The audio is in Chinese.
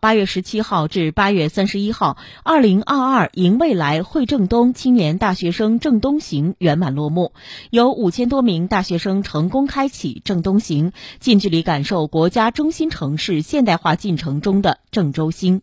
八月十七号至八月三十一号，二零二二迎未来惠正东青年大学生正东行圆满落幕，有五千多名大学生成功开启正东行，近距离感受国家中心城市现代化进程中的郑州新。